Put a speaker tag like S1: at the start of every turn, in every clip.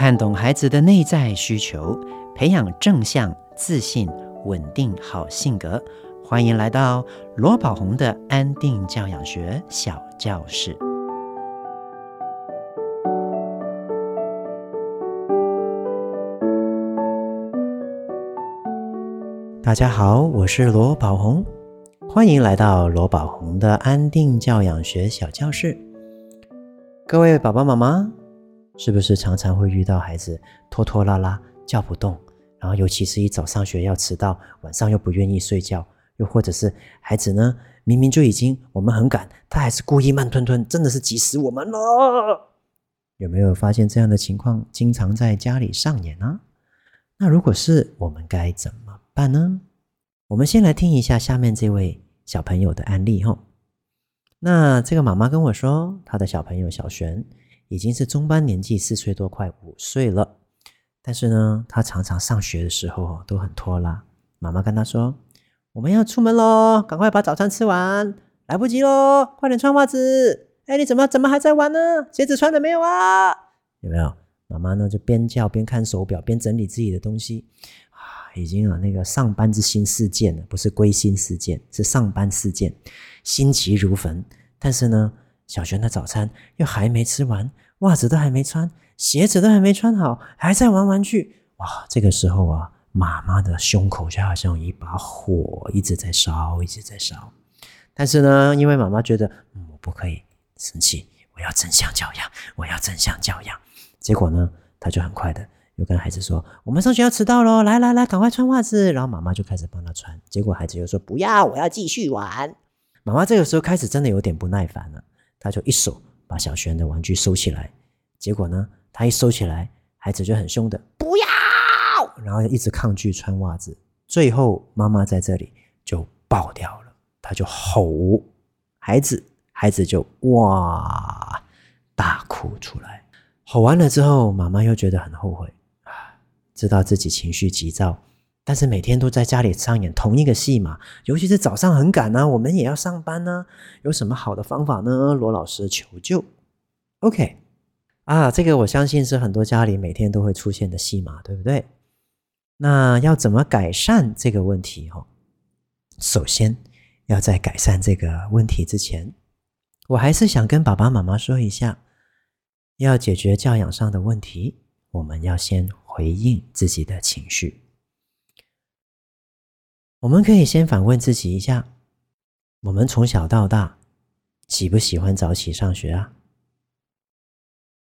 S1: 看懂孩子的内在需求，培养正向、自信、稳定好性格。欢迎来到罗宝红的安定教养学小教室。大家好，我是罗宝红，欢迎来到罗宝红的安定教养学小教室。各位宝宝妈妈。是不是常常会遇到孩子拖拖拉拉叫不动，然后尤其是一早上学要迟到，晚上又不愿意睡觉，又或者是孩子呢，明明就已经我们很赶，他还是故意慢吞吞，真的是急死我们了。有没有发现这样的情况经常在家里上演呢？那如果是，我们该怎么办呢？我们先来听一下下面这位小朋友的案例哈。那这个妈妈跟我说，她的小朋友小璇。已经是中班年纪，四岁多，快五岁了。但是呢，他常常上学的时候都很拖拉。妈妈跟他说：“我们要出门喽，赶快把早餐吃完，来不及喽，快点穿袜子。”哎，你怎么怎么还在玩呢？鞋子穿了没有啊？有没有？妈妈呢就边叫边看手表，边整理自己的东西。啊，已经啊那个上班之心事件了，不是归心事件，是上班事件，心急如焚。但是呢，小璇的早餐又还没吃完，袜子都还没穿，鞋子都还没穿好，还在玩玩具。哇，这个时候啊，妈妈的胸口就好像有一把火一直在烧，一直在烧。但是呢，因为妈妈觉得，嗯，我不可以生气，我要正向教养，我要正向教养。结果呢，她就很快的又跟孩子说：“我们上学要迟到喽，来来来，赶快穿袜子。”然后妈妈就开始帮他穿。结果孩子又说：“不要，我要继续玩。”妈妈这个时候开始真的有点不耐烦了。他就一手把小璇的玩具收起来，结果呢，他一收起来，孩子就很凶的不要，然后一直抗拒穿袜子，最后妈妈在这里就爆掉了，他就吼，孩子，孩子就哇大哭出来，吼完了之后，妈妈又觉得很后悔啊，知道自己情绪急躁。但是每天都在家里上演同一个戏码，尤其是早上很赶呢，我们也要上班呢，有什么好的方法呢？罗老师求救。OK，啊，这个我相信是很多家里每天都会出现的戏码，对不对？那要怎么改善这个问题？哈，首先要在改善这个问题之前，我还是想跟爸爸妈妈说一下，要解决教养上的问题，我们要先回应自己的情绪。我们可以先反问自己一下：我们从小到大喜不喜欢早起上学啊？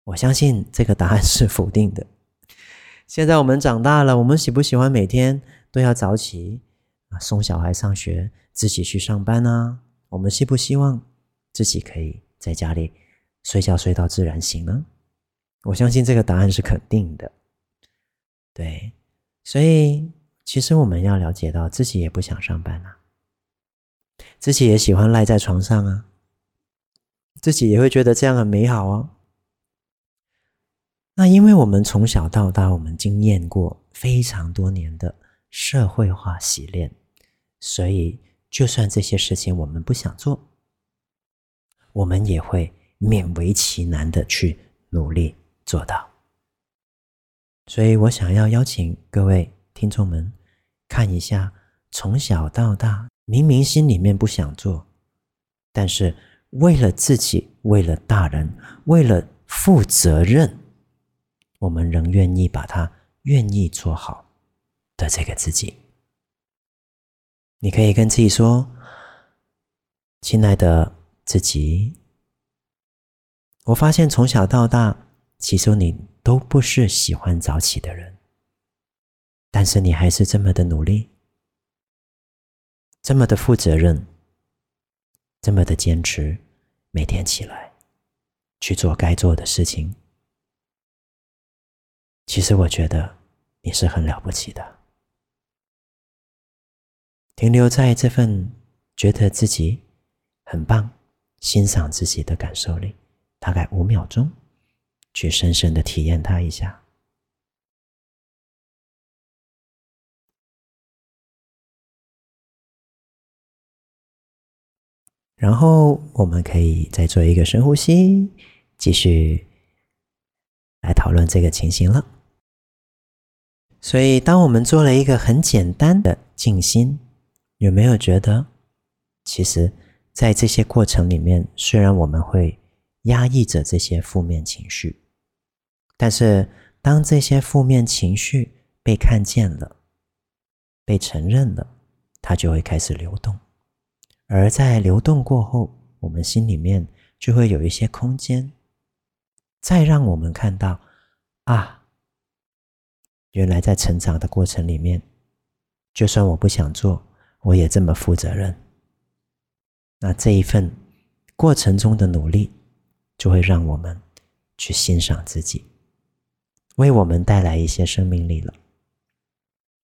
S1: 我相信这个答案是否定的。现在我们长大了，我们喜不喜欢每天都要早起啊，送小孩上学，自己去上班呢？我们希不希望自己可以在家里睡觉睡到自然醒呢？我相信这个答案是肯定的。对，所以。其实我们要了解到，自己也不想上班啊，自己也喜欢赖在床上啊，自己也会觉得这样很美好哦。那因为我们从小到大，我们经验过非常多年的社会化洗练，所以就算这些事情我们不想做，我们也会勉为其难的去努力做到。所以我想要邀请各位听众们。看一下，从小到大，明明心里面不想做，但是为了自己，为了大人，为了负责任，我们仍愿意把它愿意做好的这个自己。你可以跟自己说：“亲爱的自己，我发现从小到大，其实你都不是喜欢早起的人。”但是你还是这么的努力，这么的负责任，这么的坚持，每天起来去做该做的事情。其实我觉得你是很了不起的。停留在这份觉得自己很棒、欣赏自己的感受里，大概五秒钟，去深深的体验它一下。然后我们可以再做一个深呼吸，继续来讨论这个情形了。所以，当我们做了一个很简单的静心，有没有觉得，其实，在这些过程里面，虽然我们会压抑着这些负面情绪，但是当这些负面情绪被看见了、被承认了，它就会开始流动。而在流动过后，我们心里面就会有一些空间，再让我们看到啊，原来在成长的过程里面，就算我不想做，我也这么负责任。那这一份过程中的努力，就会让我们去欣赏自己，为我们带来一些生命力了。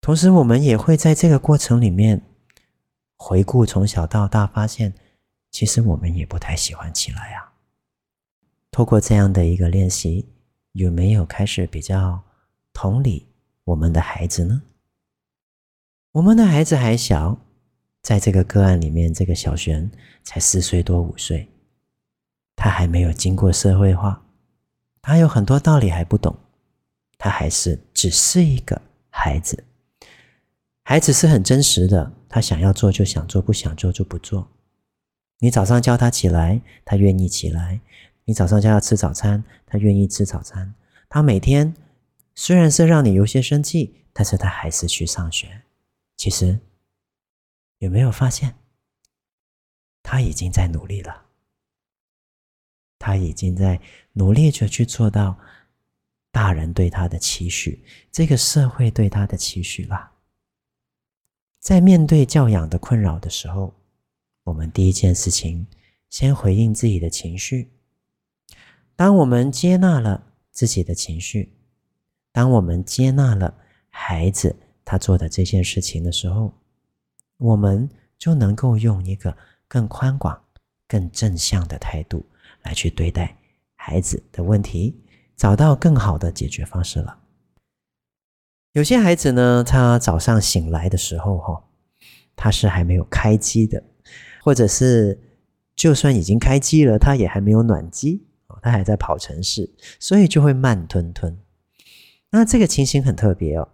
S1: 同时，我们也会在这个过程里面回顾从小到大，发现。其实我们也不太喜欢起来啊。透过这样的一个练习，有没有开始比较同理我们的孩子呢？我们的孩子还小，在这个个案里面，这个小璇才四岁多五岁，他还没有经过社会化，他有很多道理还不懂，他还是只是一个孩子。孩子是很真实的，他想要做就想做，不想做就不做。你早上叫他起来，他愿意起来；你早上叫他吃早餐，他愿意吃早餐。他每天虽然是让你有些生气，但是他还是去上学。其实有没有发现，他已经在努力了？他已经在努力着去做到大人对他的期许，这个社会对他的期许了。在面对教养的困扰的时候。我们第一件事情，先回应自己的情绪。当我们接纳了自己的情绪，当我们接纳了孩子他做的这件事情的时候，我们就能够用一个更宽广、更正向的态度来去对待孩子的问题，找到更好的解决方式了。有些孩子呢，他早上醒来的时候，哈，他是还没有开机的。或者是，就算已经开机了，他也还没有暖机，他还在跑城市，所以就会慢吞吞。那这个情形很特别哦。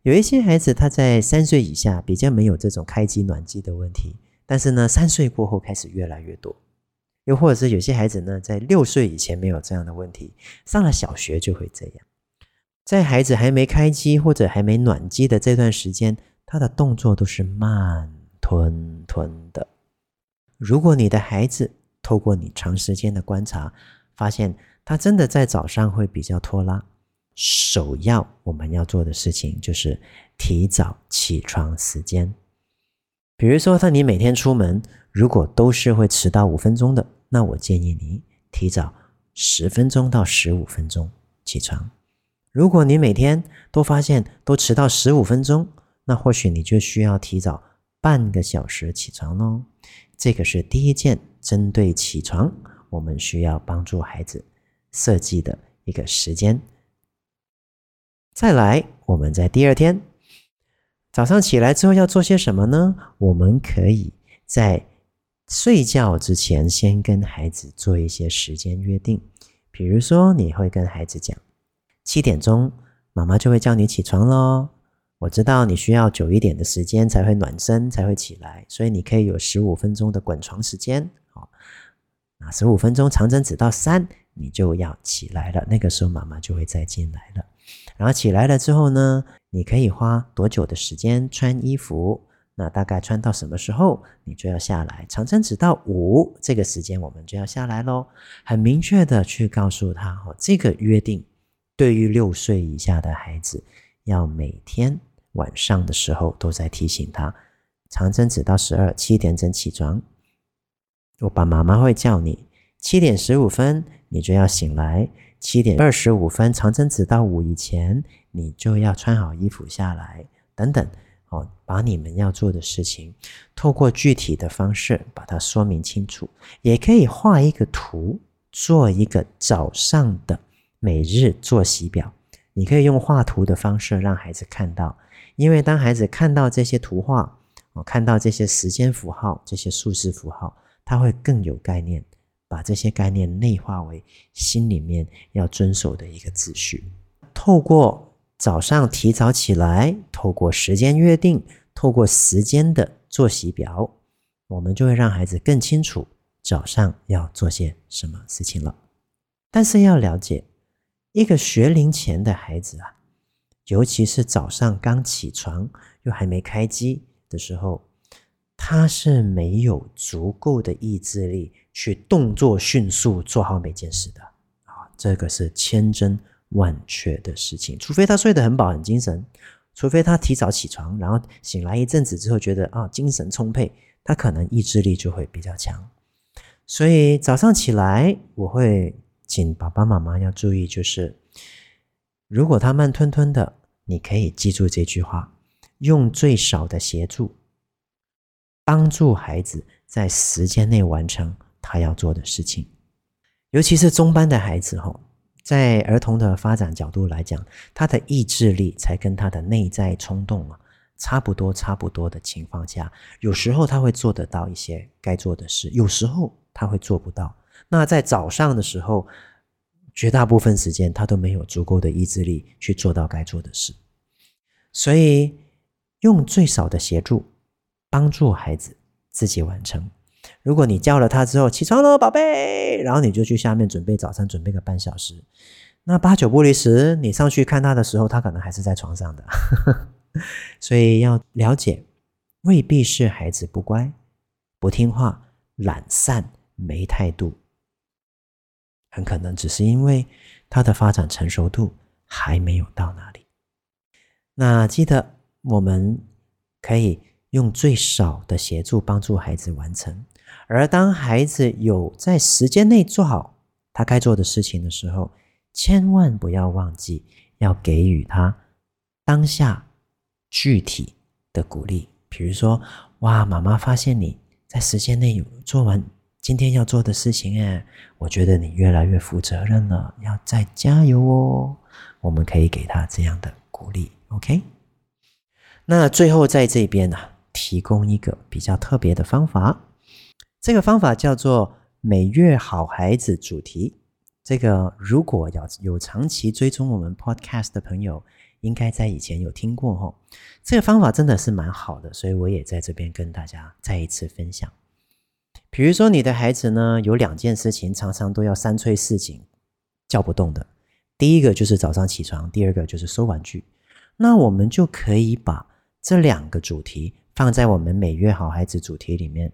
S1: 有一些孩子他在三岁以下比较没有这种开机暖机的问题，但是呢，三岁过后开始越来越多。又或者是有些孩子呢，在六岁以前没有这样的问题，上了小学就会这样。在孩子还没开机或者还没暖机的这段时间，他的动作都是慢吞吞的。如果你的孩子透过你长时间的观察，发现他真的在早上会比较拖拉，首要我们要做的事情就是提早起床时间。比如说，他你每天出门如果都是会迟到五分钟的，那我建议你提早十分钟到十五分钟起床。如果你每天都发现都迟到十五分钟，那或许你就需要提早半个小时起床喽。这个是第一件针对起床，我们需要帮助孩子设计的一个时间。再来，我们在第二天早上起来之后要做些什么呢？我们可以在睡觉之前先跟孩子做一些时间约定，比如说你会跟孩子讲，七点钟妈妈就会叫你起床喽。我知道你需要久一点的时间才会暖身，才会起来，所以你可以有十五分钟的滚床时间。好，那十五分钟长针指到三，你就要起来了。那个时候妈妈就会再进来了。然后起来了之后呢，你可以花多久的时间穿衣服？那大概穿到什么时候你就要下来？长针指到五，这个时间我们就要下来喽。很明确的去告诉他，哦，这个约定对于六岁以下的孩子。要每天晚上的时候都在提醒他，长针指到十二，七点整起床。我爸妈妈会叫你七点十五分，你就要醒来；七点二十五分，长针指到五以前，你就要穿好衣服下来。等等，哦，把你们要做的事情，透过具体的方式把它说明清楚，也可以画一个图，做一个早上的每日作息表。你可以用画图的方式让孩子看到，因为当孩子看到这些图画，哦，看到这些时间符号、这些数字符号，他会更有概念，把这些概念内化为心里面要遵守的一个秩序。透过早上提早起来，透过时间约定，透过时间的作息表，我们就会让孩子更清楚早上要做些什么事情了。但是要了解，一个学龄前的孩子啊，尤其是早上刚起床又还没开机的时候，他是没有足够的意志力去动作迅速做好每件事的啊，这个是千真万确的事情。除非他睡得很饱、很精神，除非他提早起床，然后醒来一阵子之后觉得啊精神充沛，他可能意志力就会比较强。所以早上起来，我会。请爸爸妈妈要注意，就是如果他慢吞吞的，你可以记住这句话：用最少的协助，帮助孩子在时间内完成他要做的事情。尤其是中班的孩子，吼，在儿童的发展角度来讲，他的意志力才跟他的内在冲动啊差不多，差不多的情况下，有时候他会做得到一些该做的事，有时候他会做不到。那在早上的时候，绝大部分时间他都没有足够的意志力去做到该做的事，所以用最少的协助帮助孩子自己完成。如果你叫了他之后，起床了，宝贝，然后你就去下面准备早餐，准备个半小时，那八九不离十，你上去看他的时候，他可能还是在床上的。所以要了解，未必是孩子不乖、不听话、懒散、没态度。很可能只是因为他的发展成熟度还没有到那里。那记得我们可以用最少的协助帮助孩子完成，而当孩子有在时间内做好他该做的事情的时候，千万不要忘记要给予他当下具体的鼓励。比如说，哇，妈妈发现你在时间内有做完。今天要做的事情，哎，我觉得你越来越负责任了，要再加油哦。我们可以给他这样的鼓励，OK？那最后在这边呢，提供一个比较特别的方法，这个方法叫做每月好孩子主题。这个如果要有长期追踪我们 Podcast 的朋友，应该在以前有听过哦。这个方法真的是蛮好的，所以我也在这边跟大家再一次分享。比如说，你的孩子呢，有两件事情常常都要三催四请，叫不动的。第一个就是早上起床，第二个就是收玩具。那我们就可以把这两个主题放在我们每月好孩子主题里面。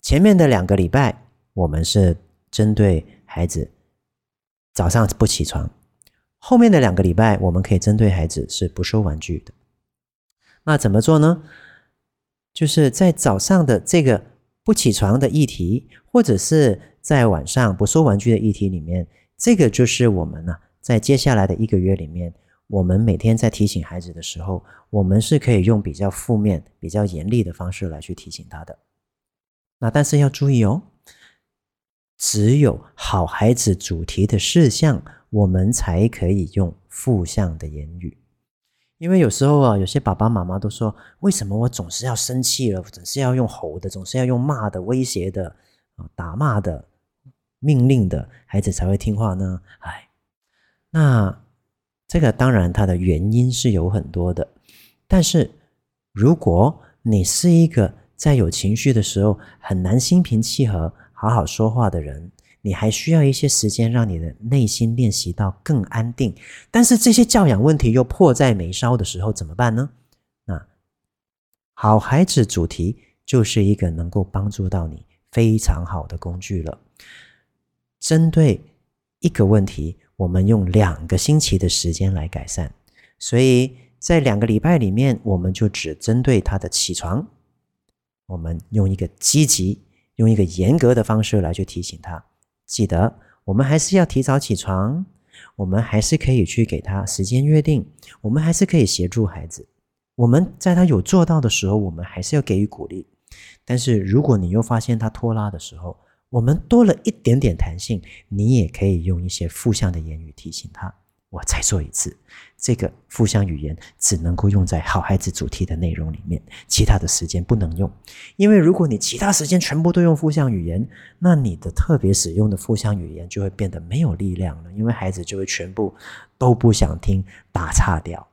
S1: 前面的两个礼拜，我们是针对孩子早上不起床；后面的两个礼拜，我们可以针对孩子是不收玩具的。那怎么做呢？就是在早上的这个。不起床的议题，或者是在晚上不收玩具的议题里面，这个就是我们呢，在接下来的一个月里面，我们每天在提醒孩子的时候，我们是可以用比较负面、比较严厉的方式来去提醒他的。那但是要注意哦，只有好孩子主题的事项，我们才可以用负向的言语。因为有时候啊，有些爸爸妈妈都说：“为什么我总是要生气了，总是要用吼的，总是要用骂的、威胁的、啊打骂的、命令的，孩子才会听话呢？”哎，那这个当然它的原因是有很多的，但是如果你是一个在有情绪的时候很难心平气和好好说话的人。你还需要一些时间，让你的内心练习到更安定。但是这些教养问题又迫在眉梢的时候，怎么办呢？那好孩子主题就是一个能够帮助到你非常好的工具了。针对一个问题，我们用两个星期的时间来改善。所以在两个礼拜里面，我们就只针对他的起床，我们用一个积极、用一个严格的方式来去提醒他。记得，我们还是要提早起床，我们还是可以去给他时间约定，我们还是可以协助孩子。我们在他有做到的时候，我们还是要给予鼓励。但是，如果你又发现他拖拉的时候，我们多了一点点弹性，你也可以用一些负向的言语提醒他，我再说一次，这个负向语言只能够用在好孩子主题的内容里面，其他的时间不能用。因为如果你其他时间全部都用负向语言，那你的特别使用的负向语言就会变得没有力量了，因为孩子就会全部都不想听，打岔掉。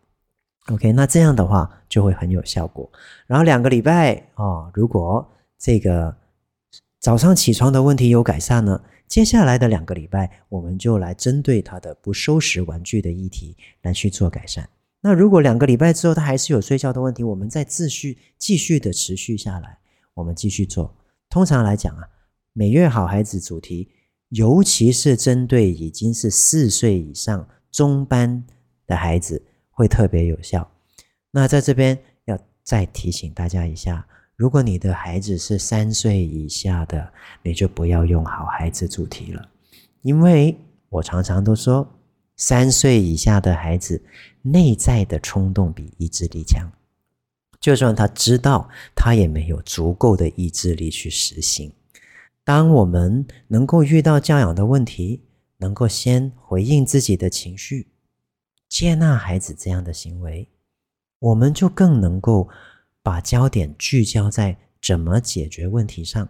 S1: OK，那这样的话就会很有效果。然后两个礼拜哦，如果这个早上起床的问题有改善呢？接下来的两个礼拜，我们就来针对他的不收拾玩具的议题来去做改善。那如果两个礼拜之后他还是有睡觉的问题，我们再继续继续的持续下来，我们继续做。通常来讲啊，每月好孩子主题，尤其是针对已经是四岁以上中班的孩子，会特别有效。那在这边要再提醒大家一下。如果你的孩子是三岁以下的，你就不要用好孩子主题了，因为我常常都说，三岁以下的孩子内在的冲动比意志力强，就算他知道，他也没有足够的意志力去实行。当我们能够遇到教养的问题，能够先回应自己的情绪，接纳孩子这样的行为，我们就更能够。把焦点聚焦在怎么解决问题上，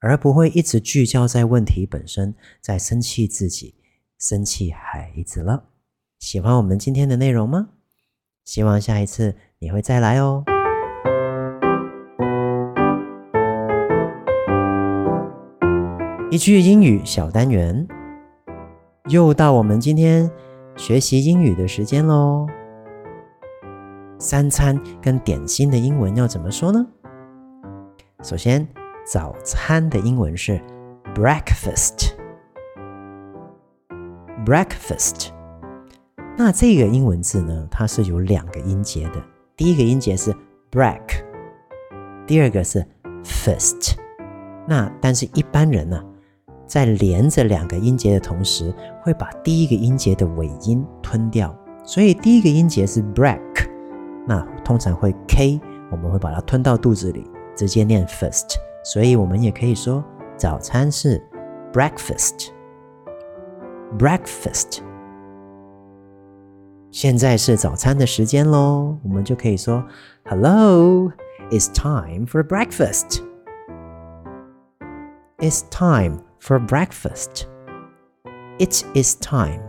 S1: 而不会一直聚焦在问题本身，在生气自己、生气孩子了。喜欢我们今天的内容吗？希望下一次你会再来哦。一句英语小单元，又到我们今天学习英语的时间喽。三餐跟点心的英文要怎么说呢？首先，早餐的英文是 breakfast。breakfast。那这个英文字呢，它是有两个音节的。第一个音节是 break，第二个是 first。那但是一般人呢，在连着两个音节的同时，会把第一个音节的尾音吞掉，所以第一个音节是 break。那通常会 k，我们会把它吞到肚子里，直接念 fist。所以我们也可以说早餐是 breakfast。breakfast。现在是早餐的时间喽，我们就可以说 Hello，it's time for breakfast。It's time for breakfast。It is time。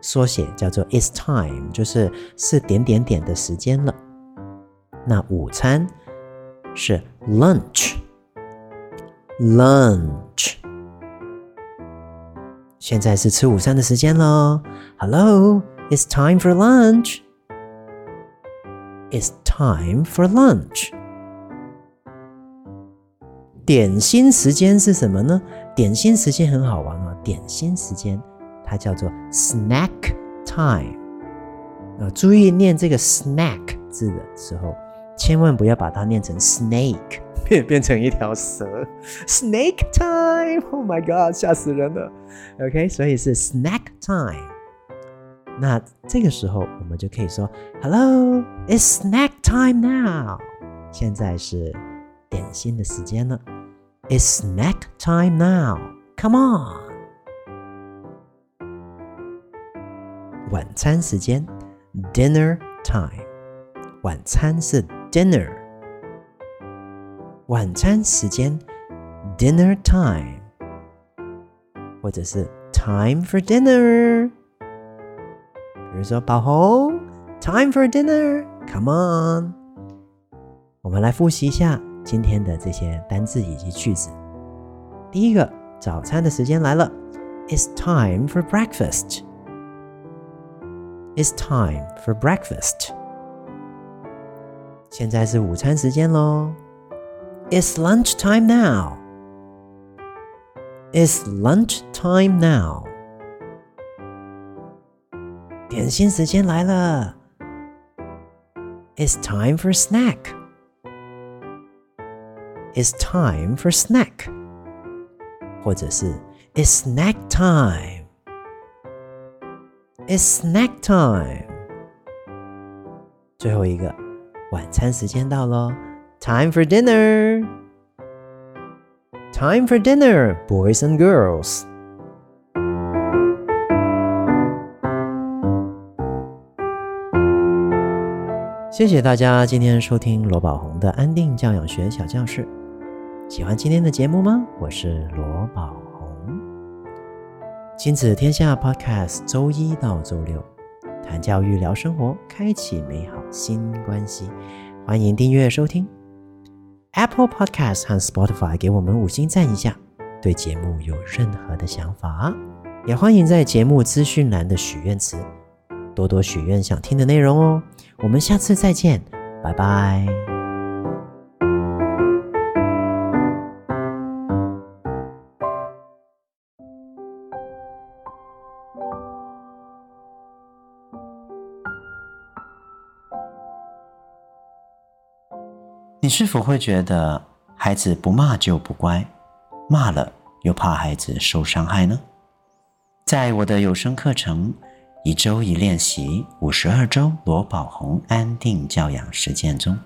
S1: 缩写叫做 It's time，就是是点点点的时间了。那午餐是 lunch，lunch。现在是吃午餐的时间喽。Hello，it's time for lunch。It's time for lunch。点心时间是什么呢？点心时间很好玩哦。点心时间。它叫做 snack time 啊，注意念这个 snack 字的时候，千万不要把它念成 snake，变变成一条蛇。Snake time，Oh my God，吓死人了。OK，所以是 snack time。那这个时候我们就可以说，Hello，it's snack time now。现在是点心的时间了，It's snack time now。Come on。 晚餐时间，dinner time。晚餐是 dinner。晚餐时间，dinner time，或者是 time for dinner。比如说，宝红，time for dinner，come on。我们来复习一下今天的这些单字以及句子。第一个，早餐的时间来了，It's time for breakfast。 It's time for breakfast. 现在是午餐时间喽。It's lunch time now. It's lunch time now. 点心时间来了。It's time for snack. It's time for snack. 或者是 It's snack time. It's snack time. 最后一个，晚餐时间到喽。Time for dinner. Time for dinner, boys and girls. 谢谢大家今天收听罗宝红的安定教养学小教室。喜欢今天的节目吗？我是罗宝红。亲子天下 Podcast，周一到周六谈教育、聊生活，开启美好新关系。欢迎订阅收听 Apple Podcast 和 Spotify，给我们五星赞一下。对节目有任何的想法，也欢迎在节目资讯栏的许愿词多多许愿想听的内容哦。我们下次再见，拜拜。你是否会觉得孩子不骂就不乖，骂了又怕孩子受伤害呢？在我的有声课程《一周一练习五十二周罗宝红安定教养实践》中，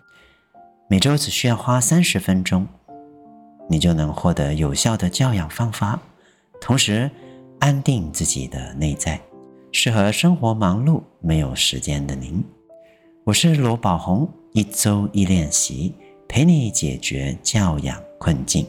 S1: 每周只需要花三十分钟，你就能获得有效的教养方法，同时安定自己的内在，适合生活忙碌没有时间的您。我是罗宝红，一周一练习。陪你解决教养困境。